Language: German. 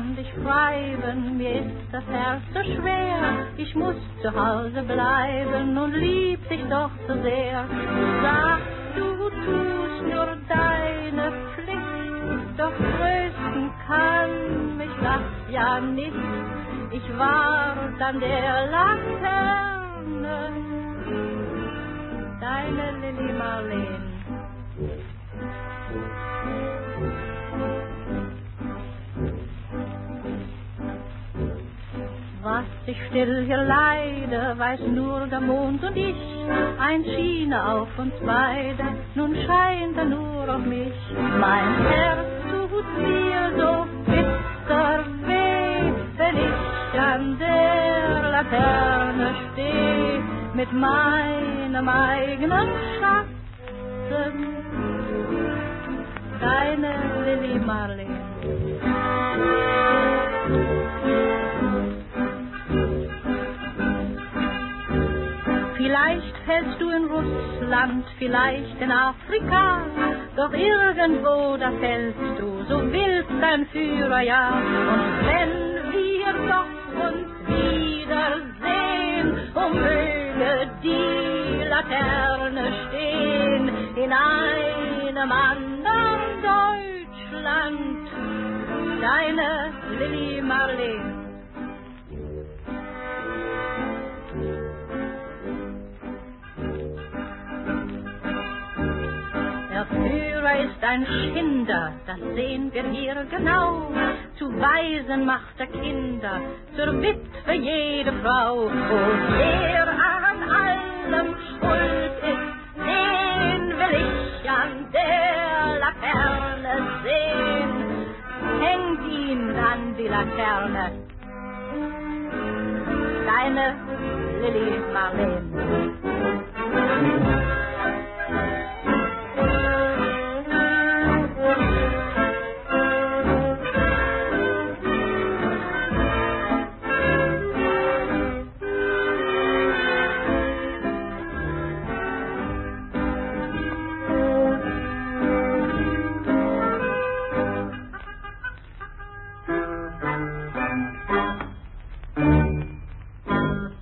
an dich schreiben, mir ist das Herz so schwer. Ich muss zu Hause bleiben und lieb dich doch so sehr. Du sagst, du tust nur deine Pflicht, doch trösten kann mich das ja nicht. Ich war dann der Laterne, deine Lilly Marleen. Was ich still hier leide, weiß nur der Mond und ich. Ein Schiene auf uns beide, nun scheint er nur auf mich. Mein Herz tut mir so bitter weh, wenn ich an der Laterne steh, mit meinem eigenen Schatten. Fällst du in Russland, vielleicht in Afrika, doch irgendwo da fällst du, so willst dein Führer ja. Und wenn wir doch uns wiedersehen, oh möge die Laterne stehen in einem anderen Deutschland, deine Lilly Marleen. Ist ein Schinder, das sehen wir hier genau. Zu Waisen macht er Kinder, zur Witwe jede Frau. Und wer an allem schuld ist, den will ich an der Laterne sehen. Hängt ihn an die Laterne, deine Lilly Marleen.